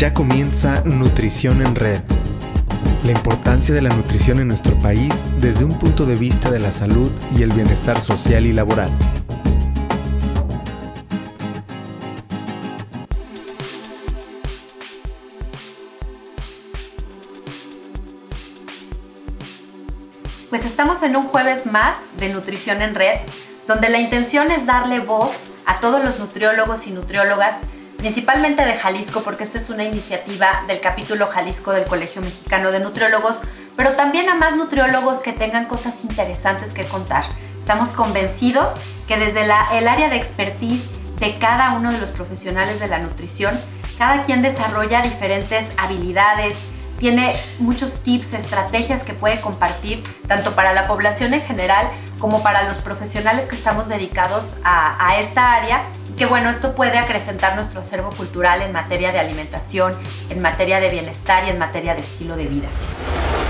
Ya comienza Nutrición en Red. La importancia de la nutrición en nuestro país desde un punto de vista de la salud y el bienestar social y laboral. Pues estamos en un jueves más de Nutrición en Red, donde la intención es darle voz a todos los nutriólogos y nutriólogas principalmente de Jalisco, porque esta es una iniciativa del capítulo Jalisco del Colegio Mexicano de Nutriólogos, pero también a más nutriólogos que tengan cosas interesantes que contar. Estamos convencidos que desde el área de expertise de cada uno de los profesionales de la nutrición, cada quien desarrolla diferentes habilidades, tiene muchos tips, estrategias que puede compartir, tanto para la población en general como para los profesionales que estamos dedicados a, a esta área que bueno, esto puede acrecentar nuestro acervo cultural en materia de alimentación, en materia de bienestar y en materia de estilo de vida.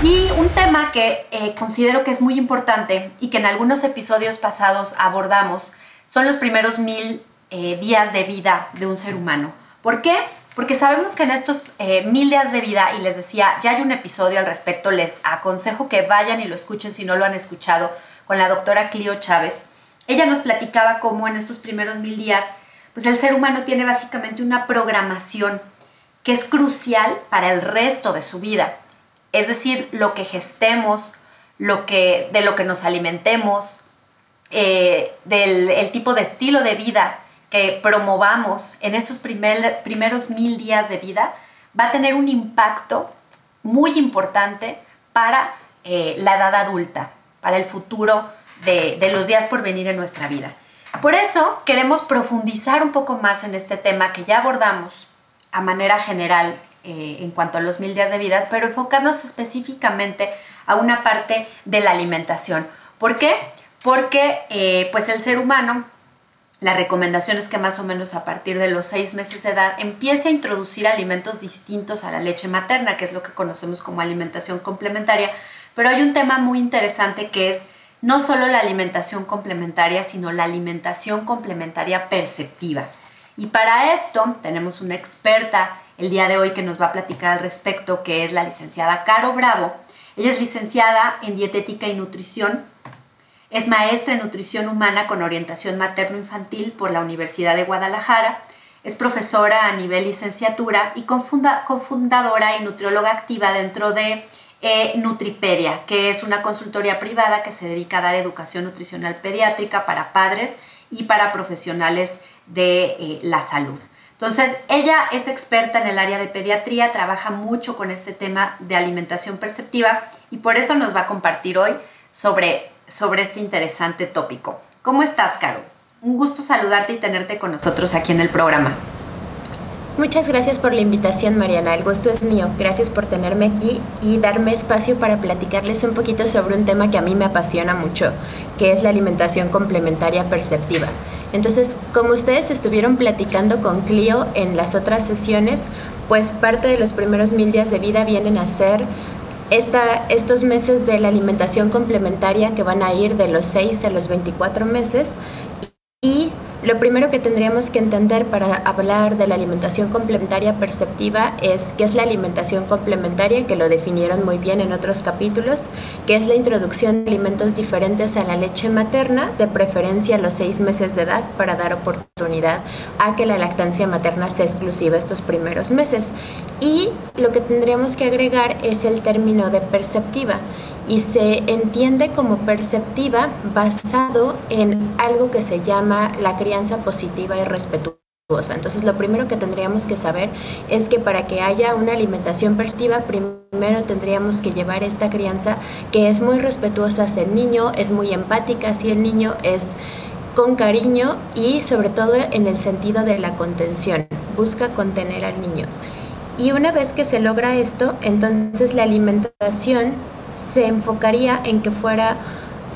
Y un tema que eh, considero que es muy importante y que en algunos episodios pasados abordamos son los primeros mil eh, días de vida de un ser humano. ¿Por qué? Porque sabemos que en estos eh, mil días de vida, y les decía, ya hay un episodio al respecto, les aconsejo que vayan y lo escuchen si no lo han escuchado, con la doctora Clio Chávez. Ella nos platicaba cómo en estos primeros mil días pues el ser humano tiene básicamente una programación que es crucial para el resto de su vida. Es decir, lo que gestemos, lo que, de lo que nos alimentemos, eh, del el tipo de estilo de vida que promovamos en estos primeros mil días de vida, va a tener un impacto muy importante para eh, la edad adulta, para el futuro de, de los días por venir en nuestra vida. Por eso queremos profundizar un poco más en este tema que ya abordamos a manera general eh, en cuanto a los mil días de vida, pero enfocarnos específicamente a una parte de la alimentación. ¿Por qué? Porque eh, pues el ser humano, la recomendación es que más o menos a partir de los seis meses de edad empiece a introducir alimentos distintos a la leche materna, que es lo que conocemos como alimentación complementaria. Pero hay un tema muy interesante que es no solo la alimentación complementaria, sino la alimentación complementaria perceptiva. Y para esto tenemos una experta el día de hoy que nos va a platicar al respecto, que es la licenciada Caro Bravo. Ella es licenciada en dietética y nutrición, es maestra en nutrición humana con orientación materno-infantil por la Universidad de Guadalajara, es profesora a nivel licenciatura y cofundadora y nutrióloga activa dentro de e Nutripedia, que es una consultoría privada que se dedica a dar educación nutricional pediátrica para padres y para profesionales de eh, la salud. Entonces, ella es experta en el área de pediatría, trabaja mucho con este tema de alimentación perceptiva y por eso nos va a compartir hoy sobre, sobre este interesante tópico. ¿Cómo estás, Caro? Un gusto saludarte y tenerte con nosotros aquí en el programa. Muchas gracias por la invitación, Mariana. El gusto es mío. Gracias por tenerme aquí y darme espacio para platicarles un poquito sobre un tema que a mí me apasiona mucho, que es la alimentación complementaria perceptiva. Entonces, como ustedes estuvieron platicando con Clio en las otras sesiones, pues parte de los primeros mil días de vida vienen a ser esta, estos meses de la alimentación complementaria que van a ir de los 6 a los 24 meses y lo primero que tendríamos que entender para hablar de la alimentación complementaria perceptiva es qué es la alimentación complementaria, que lo definieron muy bien en otros capítulos, que es la introducción de alimentos diferentes a la leche materna, de preferencia a los seis meses de edad, para dar oportunidad a que la lactancia materna sea exclusiva estos primeros meses. Y lo que tendríamos que agregar es el término de perceptiva y se entiende como perceptiva basado en algo que se llama la crianza positiva y respetuosa. Entonces, lo primero que tendríamos que saber es que para que haya una alimentación perceptiva, primero tendríamos que llevar esta crianza que es muy respetuosa hacia el niño, es muy empática hacia el niño, es con cariño y sobre todo en el sentido de la contención, busca contener al niño. Y una vez que se logra esto, entonces la alimentación se enfocaría en que fuera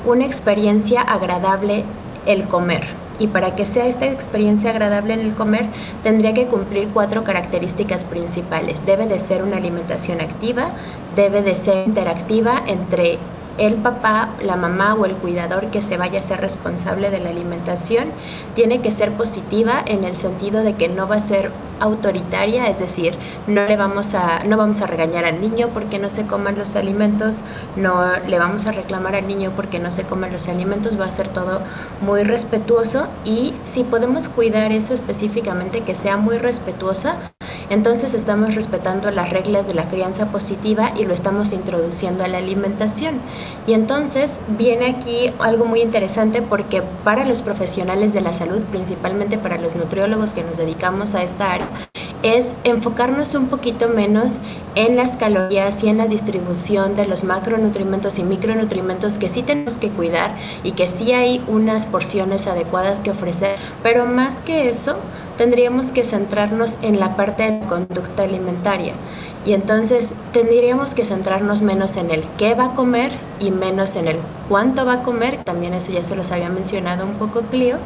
una experiencia agradable el comer. Y para que sea esta experiencia agradable en el comer, tendría que cumplir cuatro características principales. Debe de ser una alimentación activa, debe de ser interactiva entre el papá, la mamá o el cuidador que se vaya a ser responsable de la alimentación tiene que ser positiva en el sentido de que no va a ser autoritaria, es decir, no le vamos a no vamos a regañar al niño porque no se coman los alimentos, no le vamos a reclamar al niño porque no se coman los alimentos, va a ser todo muy respetuoso y si podemos cuidar eso específicamente que sea muy respetuosa, entonces estamos respetando las reglas de la crianza positiva y lo estamos introduciendo a la alimentación. Y entonces viene aquí algo muy interesante porque para los profesionales de la salud, principalmente para los nutriólogos que nos dedicamos a esta área, es enfocarnos un poquito menos en las calorías y en la distribución de los macronutrientes y micronutrientes que sí tenemos que cuidar y que sí hay unas porciones adecuadas que ofrecer, pero más que eso, tendríamos que centrarnos en la parte de la conducta alimentaria. Y entonces tendríamos que centrarnos menos en el qué va a comer y menos en el cuánto va a comer, también eso ya se los había mencionado un poco Clio,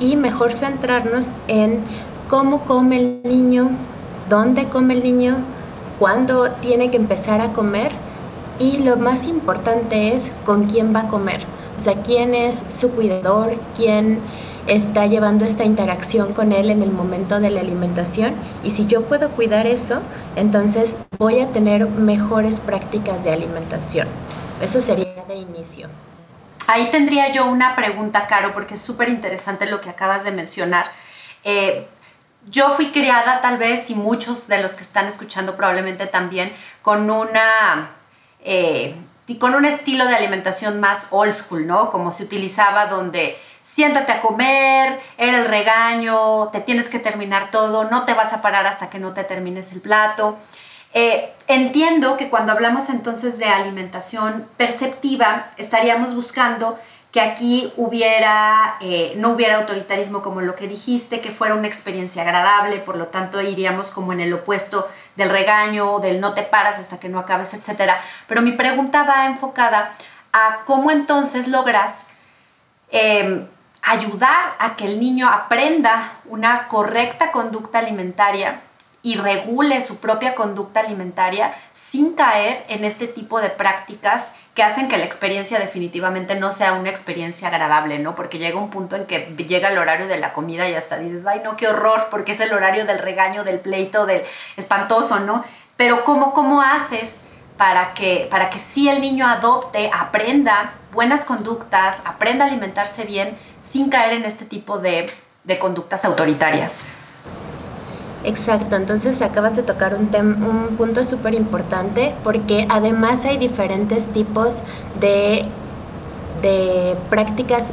y mejor centrarnos en cómo come el niño, dónde come el niño, cuándo tiene que empezar a comer y lo más importante es con quién va a comer. O sea, quién es su cuidador, quién está llevando esta interacción con él en el momento de la alimentación y si yo puedo cuidar eso, entonces voy a tener mejores prácticas de alimentación. Eso sería de inicio. Ahí tendría yo una pregunta, Caro, porque es súper interesante lo que acabas de mencionar. Eh, yo fui criada tal vez y muchos de los que están escuchando probablemente también con una eh, con un estilo de alimentación más old school, ¿no? Como se utilizaba donde siéntate a comer, era el regaño, te tienes que terminar todo, no te vas a parar hasta que no te termines el plato. Eh, entiendo que cuando hablamos entonces de alimentación perceptiva, estaríamos buscando que aquí hubiera, eh, no hubiera autoritarismo como lo que dijiste, que fuera una experiencia agradable, por lo tanto iríamos como en el opuesto del regaño, del no te paras hasta que no acabes, etc. Pero mi pregunta va enfocada a cómo entonces logras em, ayudar a que el niño aprenda una correcta conducta alimentaria y regule su propia conducta alimentaria sin caer en este tipo de prácticas que hacen que la experiencia definitivamente no sea una experiencia agradable, ¿no? Porque llega un punto en que llega el horario de la comida y hasta dices, ay, no, qué horror, porque es el horario del regaño, del pleito, del espantoso, ¿no? Pero ¿cómo, cómo haces para que, para que sí el niño adopte, aprenda buenas conductas, aprenda a alimentarse bien sin caer en este tipo de, de conductas autoritarias? Exacto, entonces acabas de tocar un, un punto súper importante porque además hay diferentes tipos de de prácticas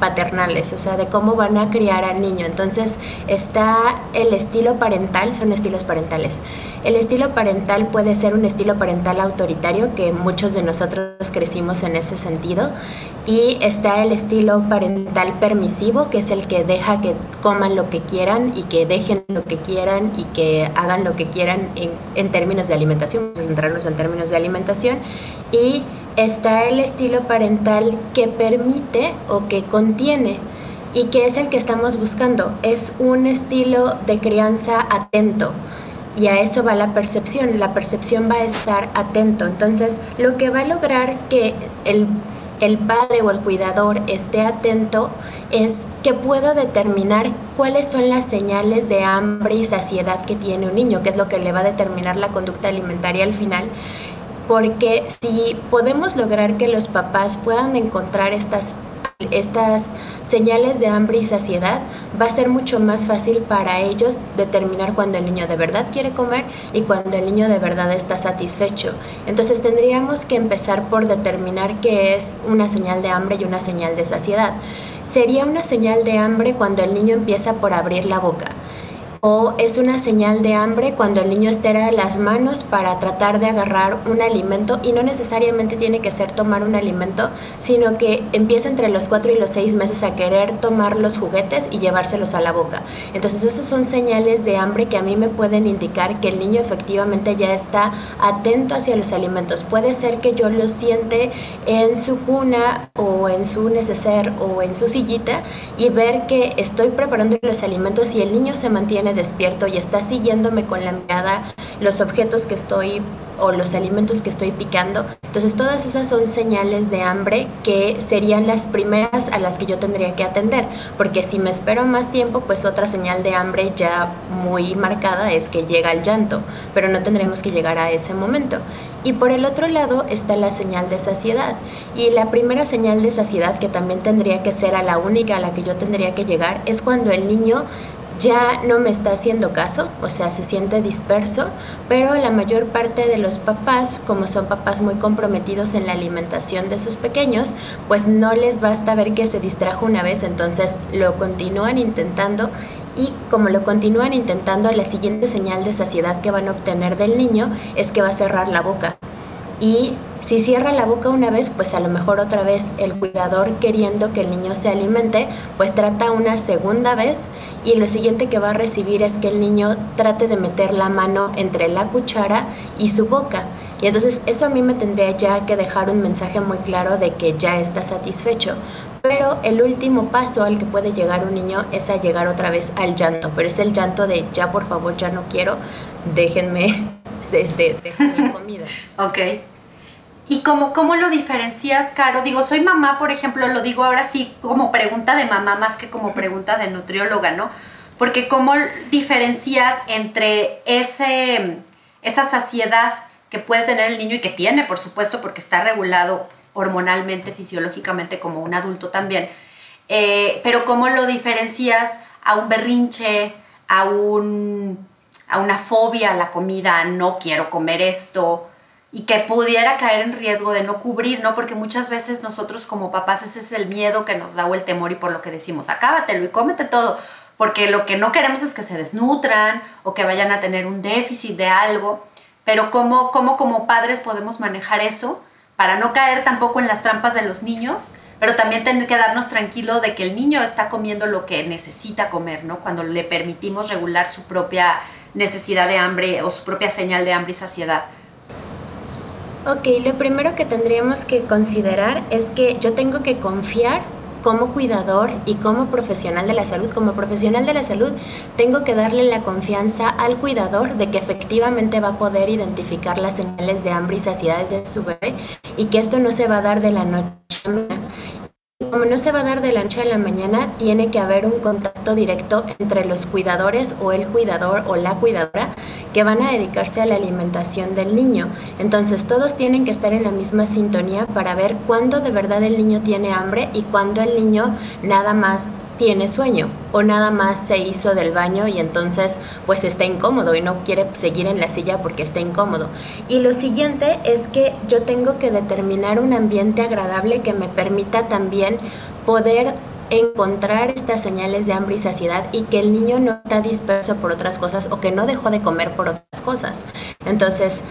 paternales, o sea, de cómo van a criar al niño. Entonces está el estilo parental, son estilos parentales. El estilo parental puede ser un estilo parental autoritario, que muchos de nosotros crecimos en ese sentido, y está el estilo parental permisivo, que es el que deja que coman lo que quieran y que dejen lo que quieran y que hagan lo que quieran en, en términos de alimentación, vamos a centrarnos en términos de alimentación, y está el estilo parental que permite o que contiene y que es el que estamos buscando. Es un estilo de crianza atento y a eso va la percepción. La percepción va a estar atento. Entonces, lo que va a lograr que el, el padre o el cuidador esté atento es que pueda determinar cuáles son las señales de hambre y saciedad que tiene un niño, que es lo que le va a determinar la conducta alimentaria al final porque si podemos lograr que los papás puedan encontrar estas, estas señales de hambre y saciedad, va a ser mucho más fácil para ellos determinar cuando el niño de verdad quiere comer y cuando el niño de verdad está satisfecho. Entonces tendríamos que empezar por determinar qué es una señal de hambre y una señal de saciedad. Sería una señal de hambre cuando el niño empieza por abrir la boca o es una señal de hambre cuando el niño estira las manos para tratar de agarrar un alimento y no necesariamente tiene que ser tomar un alimento, sino que empieza entre los 4 y los 6 meses a querer tomar los juguetes y llevárselos a la boca. Entonces esos son señales de hambre que a mí me pueden indicar que el niño efectivamente ya está atento hacia los alimentos. Puede ser que yo lo siente en su cuna o en su neceser o en su sillita y ver que estoy preparando los alimentos y el niño se mantiene despierto y está siguiéndome con la mirada los objetos que estoy o los alimentos que estoy picando. Entonces todas esas son señales de hambre que serían las primeras a las que yo tendría que atender, porque si me espero más tiempo, pues otra señal de hambre ya muy marcada es que llega el llanto, pero no tendremos que llegar a ese momento. Y por el otro lado está la señal de saciedad. Y la primera señal de saciedad, que también tendría que ser a la única a la que yo tendría que llegar, es cuando el niño ya no me está haciendo caso, o sea, se siente disperso, pero la mayor parte de los papás, como son papás muy comprometidos en la alimentación de sus pequeños, pues no les basta ver que se distrajo una vez, entonces lo continúan intentando y como lo continúan intentando, la siguiente señal de saciedad que van a obtener del niño es que va a cerrar la boca. Y si cierra la boca una vez, pues a lo mejor otra vez el cuidador queriendo que el niño se alimente, pues trata una segunda vez y lo siguiente que va a recibir es que el niño trate de meter la mano entre la cuchara y su boca. Y entonces eso a mí me tendría ya que dejar un mensaje muy claro de que ya está satisfecho. Pero el último paso al que puede llegar un niño es a llegar otra vez al llanto, pero es el llanto de ya por favor, ya no quiero, déjenme, este, déjenme comida. ok. ¿Y cómo, cómo lo diferencias, Caro? Digo, soy mamá, por ejemplo, lo digo ahora sí como pregunta de mamá más que como pregunta de nutrióloga, ¿no? Porque cómo diferencias entre ese, esa saciedad que puede tener el niño y que tiene, por supuesto, porque está regulado hormonalmente, fisiológicamente como un adulto también, eh, pero cómo lo diferencias a un berrinche, a, un, a una fobia a la comida, no quiero comer esto, y que pudiera caer en riesgo de no cubrir, ¿no? Porque muchas veces nosotros como papás ese es el miedo que nos da o el temor y por lo que decimos, acábatelo y cómete todo, porque lo que no queremos es que se desnutran o que vayan a tener un déficit de algo, pero ¿cómo, cómo como padres podemos manejar eso para no caer tampoco en las trampas de los niños? pero también tener que darnos tranquilo de que el niño está comiendo lo que necesita comer, ¿no? Cuando le permitimos regular su propia necesidad de hambre o su propia señal de hambre y saciedad. Ok, lo primero que tendríamos que considerar es que yo tengo que confiar como cuidador y como profesional de la salud, como profesional de la salud, tengo que darle la confianza al cuidador de que efectivamente va a poder identificar las señales de hambre y saciedad de su bebé y que esto no se va a dar de la noche a la mañana como no se va a dar de la noche a la mañana, tiene que haber un contacto directo entre los cuidadores o el cuidador o la cuidadora que van a dedicarse a la alimentación del niño. Entonces todos tienen que estar en la misma sintonía para ver cuándo de verdad el niño tiene hambre y cuándo el niño nada más tiene sueño o nada más se hizo del baño y entonces pues está incómodo y no quiere seguir en la silla porque está incómodo. Y lo siguiente es que yo tengo que determinar un ambiente agradable que me permita también poder encontrar estas señales de hambre y saciedad y que el niño no está disperso por otras cosas o que no dejó de comer por otras cosas. Entonces,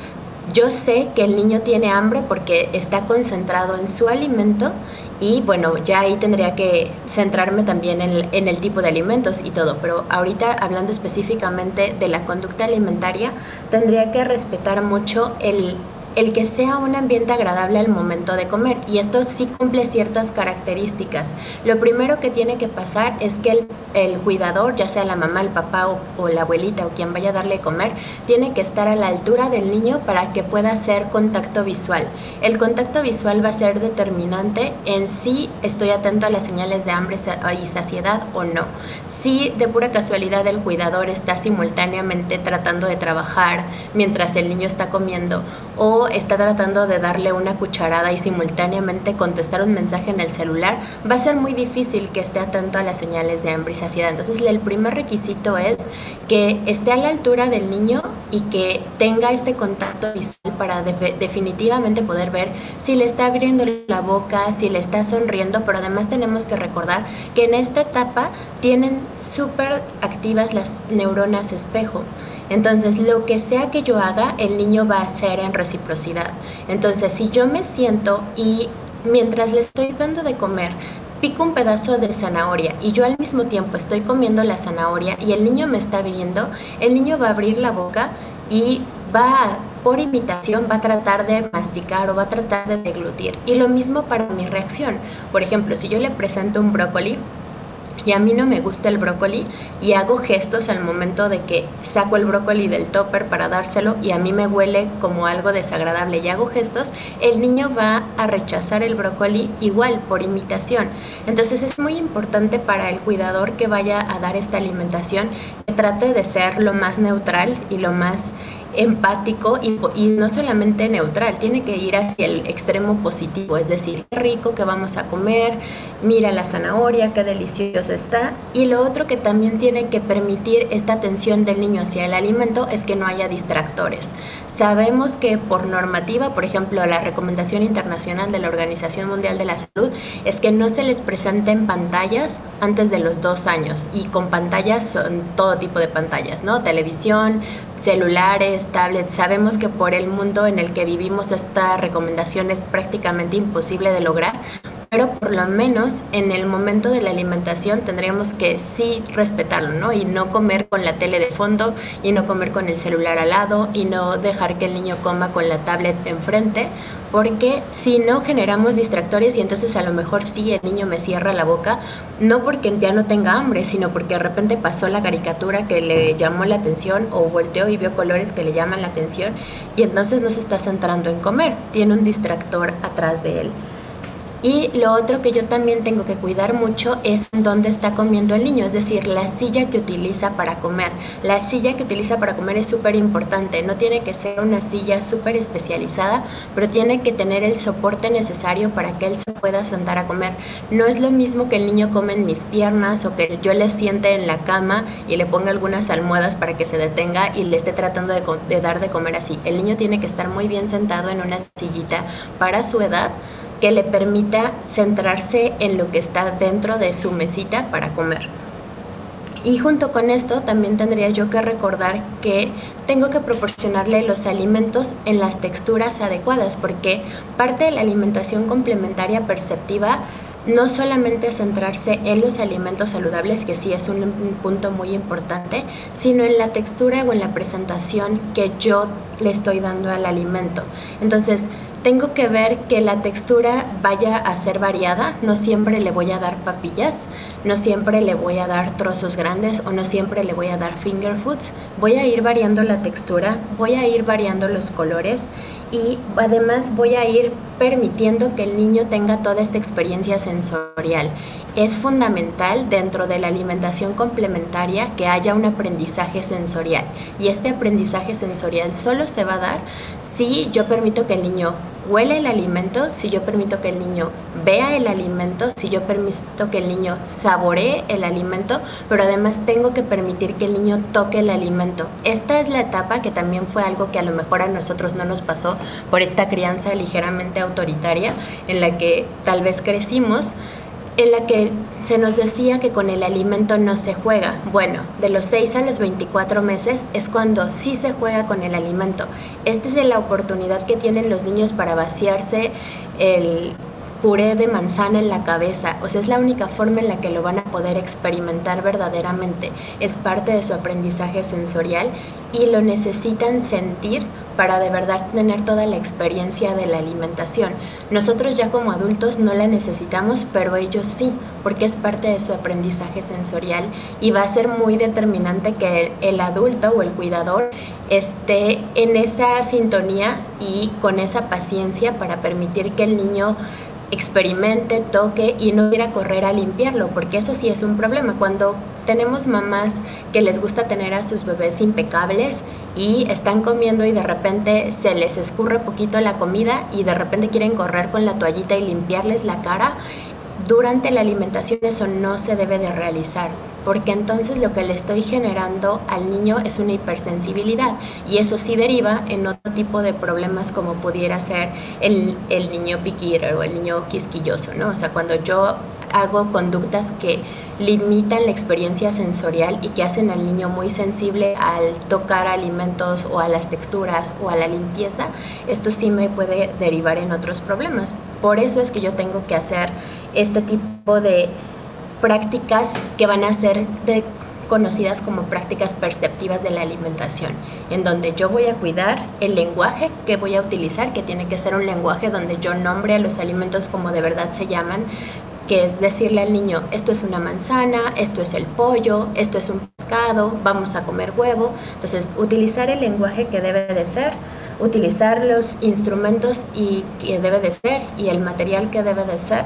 yo sé que el niño tiene hambre porque está concentrado en su alimento y bueno, ya ahí tendría que centrarme también en en el, tipo de alimentos y todo, pero ahorita hablando específicamente de la conducta alimentaria, tendría que respetar mucho el el que sea un ambiente agradable al momento de comer. Y esto sí cumple ciertas características. Lo primero que tiene que pasar es que el, cuidador, ya sea la mamá, el papá o, la abuelita o quien vaya a darle comer, tiene que estar a la altura del niño para que pueda hacer contacto visual. El contacto visual va a ser determinante en si estoy atento a las señales de hambre y saciedad o no. Si de pura casualidad el cuidador está simultáneamente tratando de trabajar mientras el niño está comiendo o está tratando de darle una cucharada y simultáneamente contestar un mensaje en el celular, va a ser muy difícil que esté atento a las señales de hambre y saciedad. Entonces, el primer requisito es que esté a la altura del niño y que tenga este contacto visual para definitivamente poder ver si le está abriendo la boca, si le está sonriendo, pero además tenemos que recordar que en esta etapa tienen súper activas las neuronas espejo. Entonces, lo que sea que yo haga, el niño va a hacer en reciprocidad. Entonces, si yo me siento y mientras le estoy dando de comer, pico un pedazo de zanahoria y yo al mismo tiempo estoy comiendo la zanahoria y el niño me está viendo, el niño va a abrir la boca y va, por imitación, va a tratar de masticar o va a tratar de deglutir. Y lo mismo para mi reacción. Por ejemplo, si yo le presento un brócoli, y a mí no me gusta el brócoli y hago gestos al momento de que saco el brócoli del topper para dárselo y a mí me huele como algo desagradable y hago gestos, el niño va a rechazar el brócoli igual por imitación. Entonces es muy importante para el cuidador que vaya a dar esta alimentación que trate de ser lo más neutral y lo más empático y, no solamente neutral, tiene que ir hacia el extremo positivo, es decir, qué rico que vamos a comer, mira la zanahoria, qué deliciosa está. Y lo otro que también tiene que permitir esta atención del niño hacia el alimento es que no haya distractores. Sabemos que por normativa, por ejemplo, la recomendación internacional de la Organización Mundial de la Salud es que no se les presenten pantallas antes de los dos años y con pantallas son todo tipo de pantallas, ¿no? Televisión, celulares, tablets. Sabemos que por el mundo en el que vivimos esta recomendación es prácticamente imposible de lograr, pero por lo menos en el momento de la alimentación tendríamos que sí respetarlo, ¿no? Y no comer con la tele de fondo, y no comer con el celular al lado, y no dejar que el niño coma con la tablet enfrente, porque si no generamos distractores y entonces a lo mejor sí el niño me cierra la boca, no porque ya no tenga hambre, sino porque de repente pasó la caricatura que le llamó la atención o volteó y vio colores que le llaman la atención y entonces no se está centrando en comer, tiene un distractor atrás de él. Y lo otro que yo también tengo que cuidar mucho es dónde está comiendo el niño, es decir, la silla que utiliza para comer. La silla que utiliza para comer es súper importante, no tiene que ser una silla súper especializada, pero tiene que tener el soporte necesario para que él se pueda sentar a comer. No es lo mismo que el niño come en mis piernas o que yo le siente en la cama y le ponga algunas almohadas para que se detenga y le esté tratando de, de dar de comer así. El niño tiene que estar muy bien sentado en una sillita para su edad que le permita centrarse en lo que está dentro de su mesita para comer. Y junto con esto también tendría yo que recordar que tengo que proporcionarle los alimentos en las texturas adecuadas, porque parte de la alimentación complementaria perceptiva no solamente centrarse en los alimentos saludables, que sí es un, punto muy importante, sino en la textura o en la presentación que yo le estoy dando al alimento. Entonces, tengo que ver que la textura vaya a ser variada, no siempre le voy a dar papillas, no siempre le voy a dar trozos grandes o no siempre le voy a dar finger foods, voy a ir variando la textura, voy a ir variando los colores y además voy a ir permitiendo que el niño tenga toda esta experiencia sensorial. Es fundamental dentro de la alimentación complementaria que haya un aprendizaje sensorial y este aprendizaje sensorial solo se va a dar si yo permito que el niño huele el alimento, si yo permito que el niño vea el alimento, si yo permito que el niño saboree el alimento, pero además tengo que permitir que el niño toque el alimento. Esta es la etapa que también fue algo que a lo mejor a nosotros no nos pasó por esta crianza ligeramente autoritaria en la que tal vez crecimos en la que se nos decía que con el alimento no se juega. Bueno, de los 6 a los 24 meses es cuando sí se juega con el alimento. Esta es la oportunidad que tienen los niños para vaciarse el puré de manzana en la cabeza. O sea, es la única forma en la que lo van a poder experimentar verdaderamente. Es parte de su aprendizaje sensorial y lo necesitan sentir para de verdad tener toda la experiencia de la alimentación. Nosotros ya como adultos no la necesitamos, pero ellos sí, porque es parte de su aprendizaje sensorial y va a ser muy determinante que el, adulto o el cuidador esté en esa sintonía y con esa paciencia para permitir que el niño experimente, toque y no quiera correr a limpiarlo, porque eso sí es un problema. Cuando tenemos mamás que les gusta tener a sus bebés impecables y están comiendo y de repente se les escurre poquito la comida y de repente quieren correr con la toallita y limpiarles la cara, durante la alimentación eso no se debe de realizar, porque entonces lo que le estoy generando al niño es una hipersensibilidad y eso sí deriva en otro tipo de problemas como pudiera ser el, el niño piquir o el niño quisquilloso, ¿no? O sea, cuando yo hago conductas que limitan la experiencia sensorial y que hacen al niño muy sensible al tocar alimentos o a las texturas o a la limpieza, esto sí me puede derivar en otros problemas. Por eso es que yo tengo que hacer este tipo de prácticas que van a ser conocidas como prácticas perceptivas de la alimentación, en donde yo voy a cuidar el lenguaje que voy a utilizar, que tiene que ser un lenguaje donde yo nombre a los alimentos como de verdad se llaman, que es decirle al niño, esto es una manzana, esto es el pollo, esto es un pescado, vamos a comer huevo. Entonces, utilizar el lenguaje que debe de ser, utilizar los instrumentos y que debe de ser y el material que debe de ser,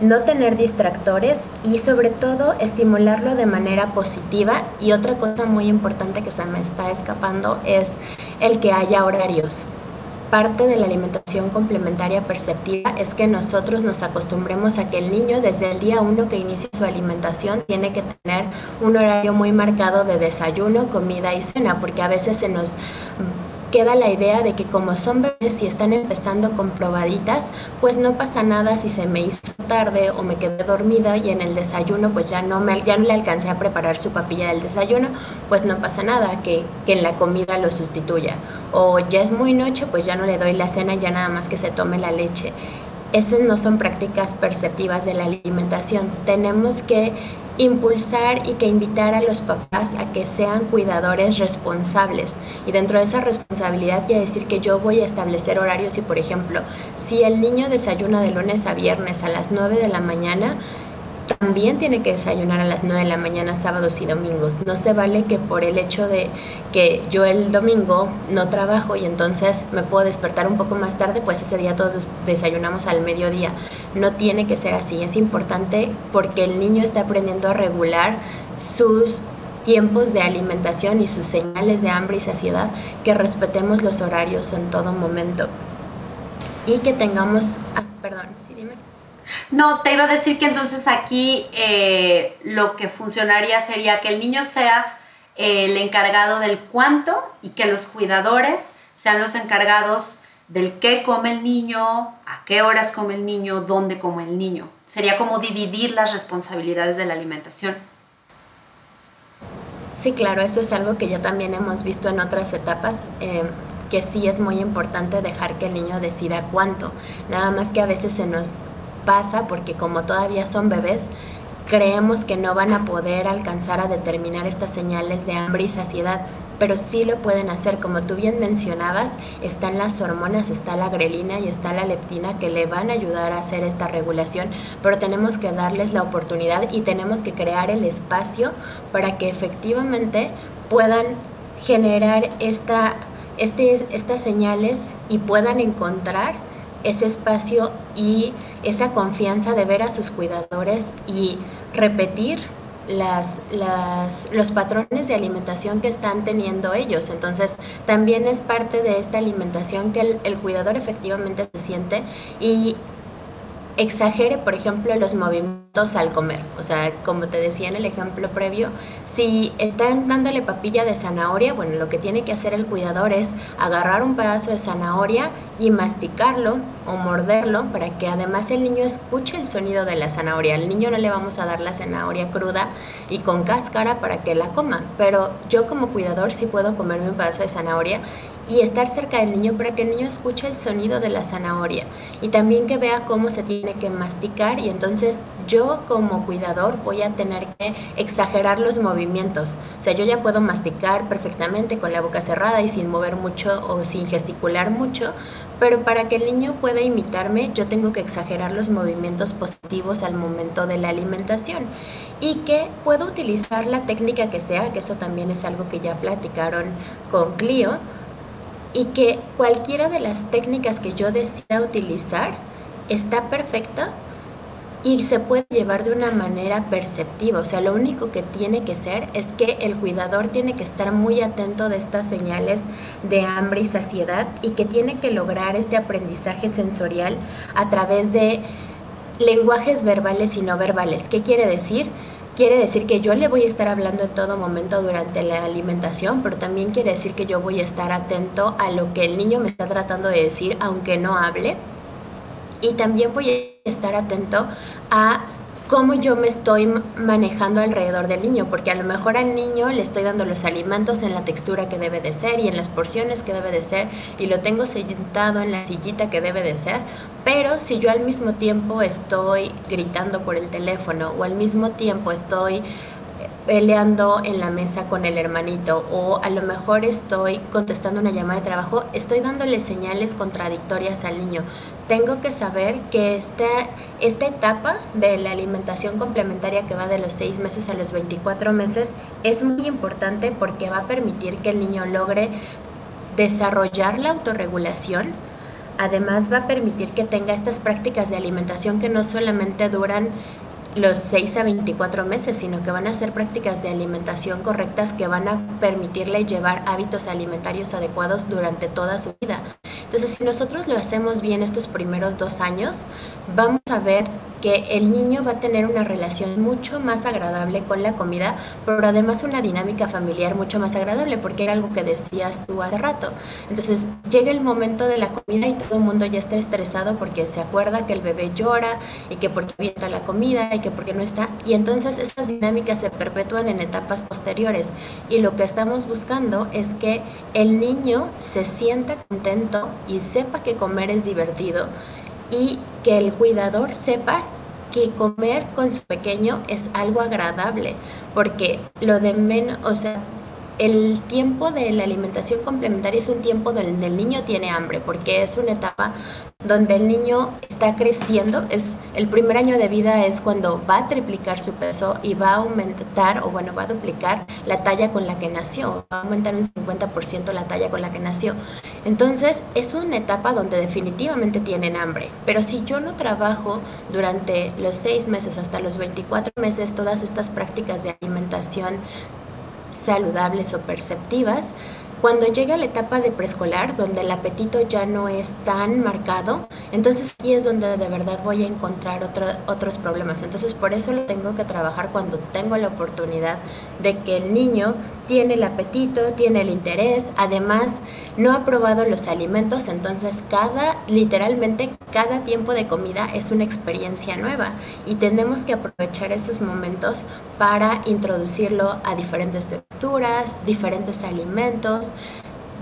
no tener distractores y sobre todo estimularlo de manera positiva. Y otra cosa muy importante que se me está escapando es el que haya horarios parte de la alimentación complementaria perceptiva es que nosotros nos acostumbremos a que el niño desde el día uno que inicia su alimentación tiene que tener un horario muy marcado de desayuno, comida y cena, porque a veces se nos queda la idea de que como son bebés y están empezando con probaditas, pues no pasa nada si se me hizo tarde o me quedé dormida y en el desayuno pues ya no, me, ya no le alcancé a preparar su papilla del desayuno, pues no pasa nada que, que en la comida lo sustituya. O ya es muy noche, pues ya no le doy la cena, ya nada más que se tome la leche. Esas no son prácticas perceptivas de la alimentación. Tenemos que impulsar y que invitar a los papás a que sean cuidadores responsables. Y dentro de esa responsabilidad quiere decir que yo voy a establecer horarios y, por ejemplo, si el niño desayuna de lunes a viernes a las 9 de la mañana, también tiene que desayunar a las 9 de la mañana sábados y domingos. No se vale que por el hecho de que yo el domingo no trabajo y entonces me puedo despertar un poco más tarde, pues ese día todos desayunamos al mediodía. No tiene que ser así. Es importante porque el niño está aprendiendo a regular sus tiempos de alimentación y sus señales de hambre y saciedad, que respetemos los horarios en todo momento y que tengamos... Ah, perdón. No, te iba a decir que entonces aquí eh, lo que funcionaría sería que el niño sea eh, el encargado del cuánto y que los cuidadores sean los encargados del qué come el niño, a qué horas come el niño, dónde come el niño. Sería como dividir las responsabilidades de la alimentación. Sí, claro, eso es algo que ya también hemos visto en otras etapas. Eh, que sí es muy importante dejar que el niño decida cuánto. Nada más que a veces se nos pasa porque como todavía son bebés, creemos que no van a poder alcanzar a determinar estas señales de hambre y saciedad, pero sí lo pueden hacer. Como tú bien mencionabas, están las hormonas, está la grelina y está la leptina que le van a ayudar a hacer esta regulación, pero tenemos que darles la oportunidad y tenemos que crear el espacio para que efectivamente puedan generar esta, este, estas señales y puedan encontrar ese espacio y esa confianza de ver a sus cuidadores y repetir las, las, los patrones de alimentación que están teniendo ellos. Entonces, también es parte de esta alimentación que el, el cuidador efectivamente se siente y exagere, por ejemplo, los movimientos al comer. O sea, como te decía en el ejemplo previo, si están dándole papilla de zanahoria, bueno, lo que tiene que hacer el cuidador es agarrar un pedazo de zanahoria y masticarlo o morderlo para que además el niño escuche el sonido de la zanahoria. Al niño no le vamos a dar la zanahoria cruda y con cáscara para que la coma, pero yo como cuidador sí puedo comerme un pedazo de zanahoria y estar cerca del niño para que el niño escuche el sonido de la zanahoria y también que vea cómo se tiene que masticar y entonces yo como cuidador voy a tener que exagerar los movimientos. O sea, yo ya puedo masticar perfectamente con la boca cerrada y sin mover mucho o sin gesticular mucho, pero para que el niño pueda imitarme yo tengo que exagerar los movimientos positivos al momento de la alimentación y que puedo utilizar la técnica que sea, que eso también es algo que ya platicaron con Clio, y que cualquiera de las técnicas que yo decida utilizar está perfecta y se puede llevar de una manera perceptiva. O sea, lo único que tiene que ser es que el cuidador tiene que estar muy atento de estas señales de hambre y saciedad y que tiene que lograr este aprendizaje sensorial a través de lenguajes verbales y no verbales. ¿Qué quiere decir? Quiere decir que yo le voy a estar hablando en todo momento durante la alimentación, pero también quiere decir que yo voy a estar atento a lo que el niño me está tratando de decir, aunque no hable. Y también voy a estar atento a cómo yo me estoy manejando alrededor del niño, porque a lo mejor al niño le estoy dando los alimentos en la textura que debe de ser y en las porciones que debe de ser y lo tengo sentado en la sillita que debe de ser, pero si yo al mismo tiempo estoy gritando por el teléfono o al mismo tiempo estoy peleando en la mesa con el hermanito o a lo mejor estoy contestando una llamada de trabajo, estoy dándole señales contradictorias al niño. Tengo que saber que esta, esta etapa de la alimentación complementaria que va de los 6 meses a los 24 meses es muy importante porque va a permitir que el niño logre desarrollar la autorregulación, además va a permitir que tenga estas prácticas de alimentación que no solamente duran los 6 a 24 meses, sino que van a ser prácticas de alimentación correctas que van a permitirle llevar hábitos alimentarios adecuados durante toda su vida. Entonces, si nosotros lo hacemos bien estos primeros dos años, vamos a ver que el niño va a tener una relación mucho más agradable con la comida, pero además una dinámica familiar mucho más agradable, porque era algo que decías tú hace rato. Entonces llega el momento de la comida y todo el mundo ya está estresado porque se acuerda que el bebé llora y que porque avienta la comida y que porque no está. Y entonces esas dinámicas se perpetúan en etapas posteriores. Y lo que estamos buscando es que el niño se sienta contento y sepa que comer es divertido y que el cuidador sepa que comer con su pequeño es algo agradable, porque lo de menos, o sea, el tiempo de la alimentación complementaria es un tiempo donde el niño tiene hambre, porque es una etapa donde el niño está creciendo. Es, el primer año de vida es cuando va a triplicar su peso y va a aumentar, o bueno, va a duplicar la talla con la que nació, va a aumentar un 50% la talla con la que nació. Entonces, es una etapa donde definitivamente tienen hambre. Pero si yo no trabajo durante los 6 meses hasta los 24 meses todas estas prácticas de alimentación saludables o perceptivas, cuando llega la etapa de preescolar, donde el apetito ya no es tan marcado, entonces aquí es donde de verdad voy a encontrar otros problemas. Entonces por eso lo tengo que trabajar cuando tengo la oportunidad de que el niño tiene el apetito, tiene el interés, además no ha probado los alimentos, entonces cada, literalmente cada tiempo de comida es una experiencia nueva y tenemos que aprovechar esos momentos para introducirlo a diferentes texturas, diferentes alimentos,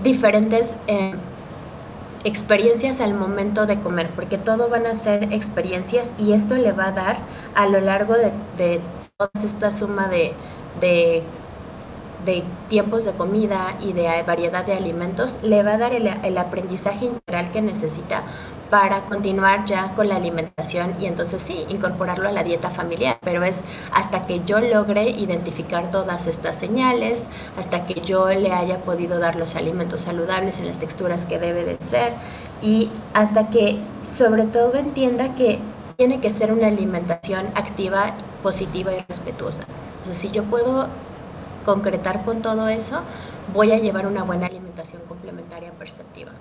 diferentes... Eh, experiencias al momento de comer, porque todo van a ser experiencias y esto le va a dar a lo largo de, toda esta suma de de tiempos de comida y de variedad de alimentos, le va a dar el, aprendizaje integral que necesita para continuar ya con la alimentación y entonces sí, incorporarlo a la dieta familiar. Pero es hasta que yo logre identificar todas estas señales, hasta que yo le haya podido dar los alimentos saludables en las texturas que debe de ser y hasta que sobre todo entienda que tiene que ser una alimentación activa, positiva y respetuosa. Entonces, si yo puedo concretar con todo eso, voy a llevar una buena alimentación complementaria perceptiva.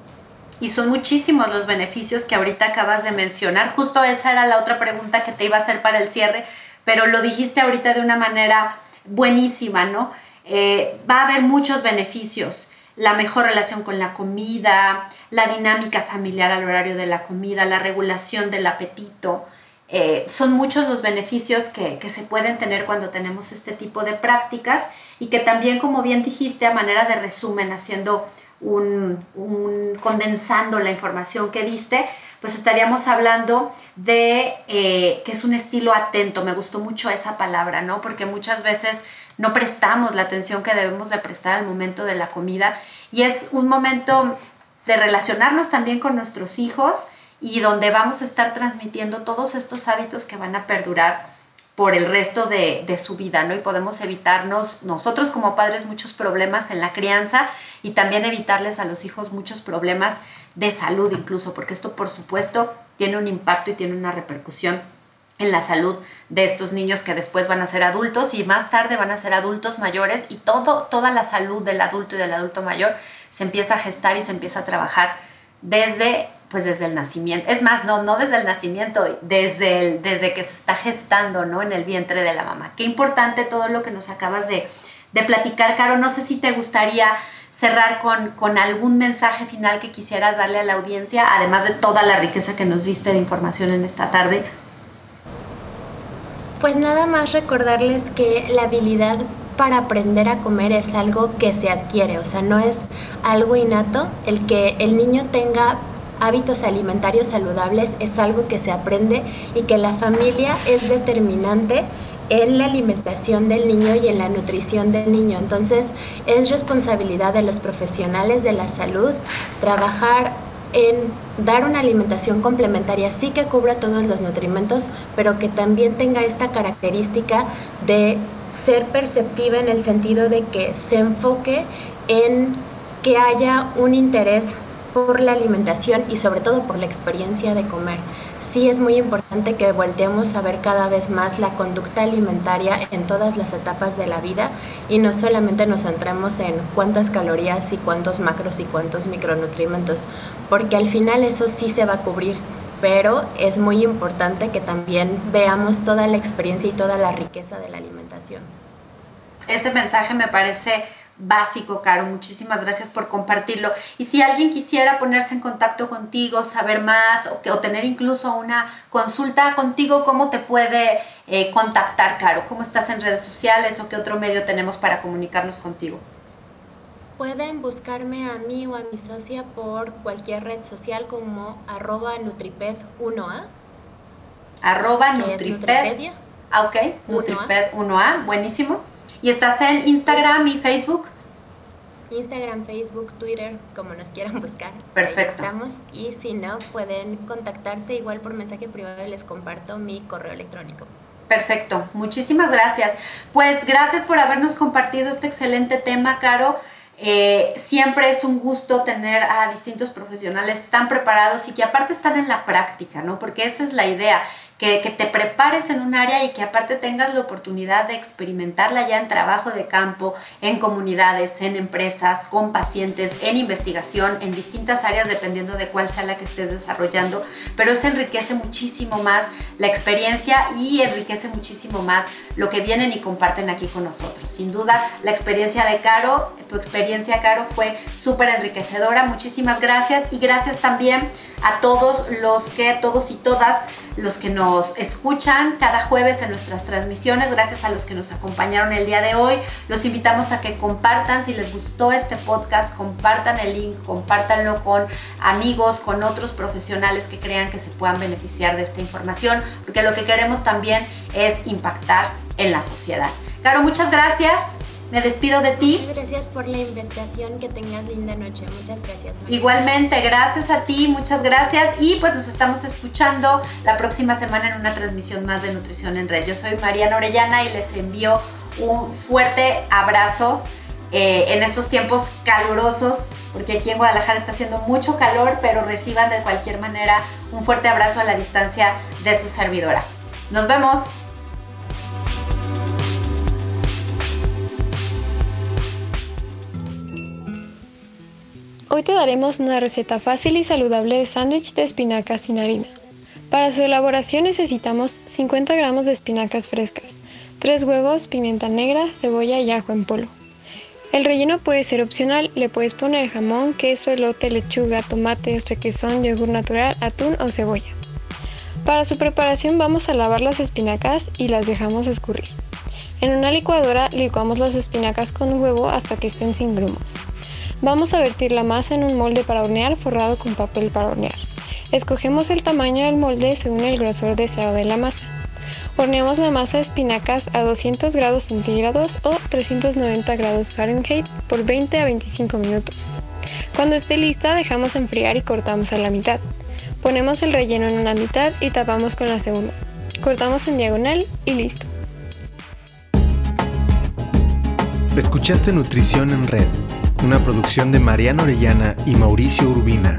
Y son muchísimos los beneficios que ahorita acabas de mencionar. Justo esa era la otra pregunta que te iba a hacer para el cierre, pero lo dijiste ahorita de una manera buenísima, ¿no? Eh, va a haber muchos beneficios. La mejor relación con la comida, la dinámica familiar al horario de la comida, la regulación del apetito, eh, son muchos los beneficios que, se pueden tener cuando tenemos este tipo de prácticas y que también, como bien dijiste, a manera de resumen, haciendo un, condensando la información que diste, pues estaríamos hablando de eh, que es un estilo atento. Me gustó mucho esa palabra, ¿no? Porque muchas veces no prestamos la atención que debemos de prestar al momento de la comida y es un momento de relacionarnos también con nuestros hijos y donde vamos a estar transmitiendo todos estos hábitos que van a perdurar por el resto de, su vida, ¿no? Y podemos evitarnos nosotros como padres muchos problemas en la crianza y también evitarles a los hijos muchos problemas de salud incluso, porque esto por supuesto tiene un impacto y tiene una repercusión en la salud de estos niños que después van a ser adultos y más tarde van a ser adultos mayores y todo, toda la salud del adulto y del adulto mayor se empieza a gestar y se empieza a trabajar desde pues desde el nacimiento. Es más, no, no desde el nacimiento, desde, desde que se está gestando, ¿no? En el vientre de la mamá. Qué importante todo lo que nos acabas de, de platicar, Caro. No sé si te gustaría cerrar con, con, algún mensaje final que quisieras darle a la audiencia, además de toda la riqueza que nos diste de información en esta tarde. Pues nada más recordarles que la habilidad para aprender a comer es algo que se adquiere, o sea, no es algo innato. El que el niño tenga hábitos alimentarios saludables es algo que se aprende y que la familia es determinante en la alimentación del niño y en la nutrición del niño. Entonces es responsabilidad de los profesionales de la salud trabajar en dar una alimentación complementaria, sí que cubra todos los nutrimentos, pero que también tenga esta característica de ser perceptiva en el sentido de que se enfoque en que haya un interés por la alimentación y sobre todo por la experiencia de comer sí es muy importante que volteemos a ver cada vez más la conducta alimentaria en todas las etapas de la vida y no solamente nos centremos en cuántas calorías y cuántos macros y cuántos micronutrientes, porque al final eso sí se va a cubrir, pero es muy importante que también veamos toda la experiencia y toda la riqueza de la alimentación. Este mensaje me parece básico, Caro. Muchísimas gracias por compartirlo. Y si alguien quisiera ponerse en contacto contigo, saber más o, o tener incluso una consulta contigo, ¿cómo te puede eh, contactar, Caro? ¿Cómo estás en redes sociales o qué otro medio tenemos para comunicarnos contigo? Pueden buscarme a mí o a mi socia por cualquier red social como arroba nutriped1a. Arroba nutriped. Ah, ok, nutriped1a, buenísimo. ¿Y estás en Instagram y Facebook? Instagram, Facebook, Twitter, como nos quieran buscar. Perfecto. estamos. Y si no, pueden contactarse igual por mensaje privado y les comparto mi correo electrónico. Perfecto, muchísimas gracias. Pues gracias por habernos compartido este excelente tema, Caro. Eh, siempre es un gusto tener a distintos profesionales tan preparados y que aparte están en la práctica, ¿no? Porque esa es la idea que, te prepares en un área y que aparte tengas la oportunidad de experimentarla ya en trabajo de campo, en comunidades, en empresas, con pacientes, en investigación, en distintas áreas dependiendo de cuál sea la que estés desarrollando, pero eso enriquece muchísimo más la experiencia y enriquece muchísimo más lo que vienen y comparten aquí con nosotros. Sin duda, la experiencia de Caro, tu experiencia Caro fue súper enriquecedora. Muchísimas gracias y gracias también a todos los que, todos y todas los que nos escuchan cada jueves en nuestras transmisiones, gracias a los que nos acompañaron el día de hoy. Los invitamos a que compartan, si les gustó este podcast, compartan el link, compártanlo con amigos, con otros profesionales que crean que se puedan beneficiar de esta información, porque lo que queremos también es impactar en la sociedad. Claro, muchas gracias. Me despido de ti. Gracias por la invitación, que tengas linda noche. Muchas gracias. Igualmente, gracias a ti, muchas gracias. Y pues nos estamos escuchando la próxima semana en una transmisión más de Nutrición en Red. Yo soy Mariana Orellana y les envío un fuerte abrazo eh, en estos tiempos calurosos, porque aquí en Guadalajara está haciendo mucho calor, pero reciban de cualquier manera un fuerte abrazo a la distancia de su servidora. Nos vemos. Hoy te daremos una receta fácil y saludable de sándwich de espinacas sin harina. Para su elaboración necesitamos 50 gramos de espinacas frescas, 3 huevos, pimienta negra, cebolla y ajo en polvo. El relleno puede ser opcional, le puedes poner jamón, queso, elote, lechuga, tomate, requesón, yogur natural, atún o cebolla. Para su preparación vamos a lavar las espinacas y las dejamos escurrir. En una licuadora licuamos las espinacas con huevo hasta que estén sin grumos. Vamos a vertir la masa en un molde para hornear forrado con papel para hornear. Escogemos el tamaño del molde según el grosor deseado de la masa. Horneamos la masa de espinacas a 200 grados centígrados o 390 grados Fahrenheit por 20 a 25 minutos. Cuando esté lista dejamos enfriar y cortamos a la mitad. Ponemos el relleno en una mitad y tapamos con la segunda. Cortamos en diagonal y listo. Escuchaste Nutrición en Red una producción de Mariano Orellana y Mauricio Urbina.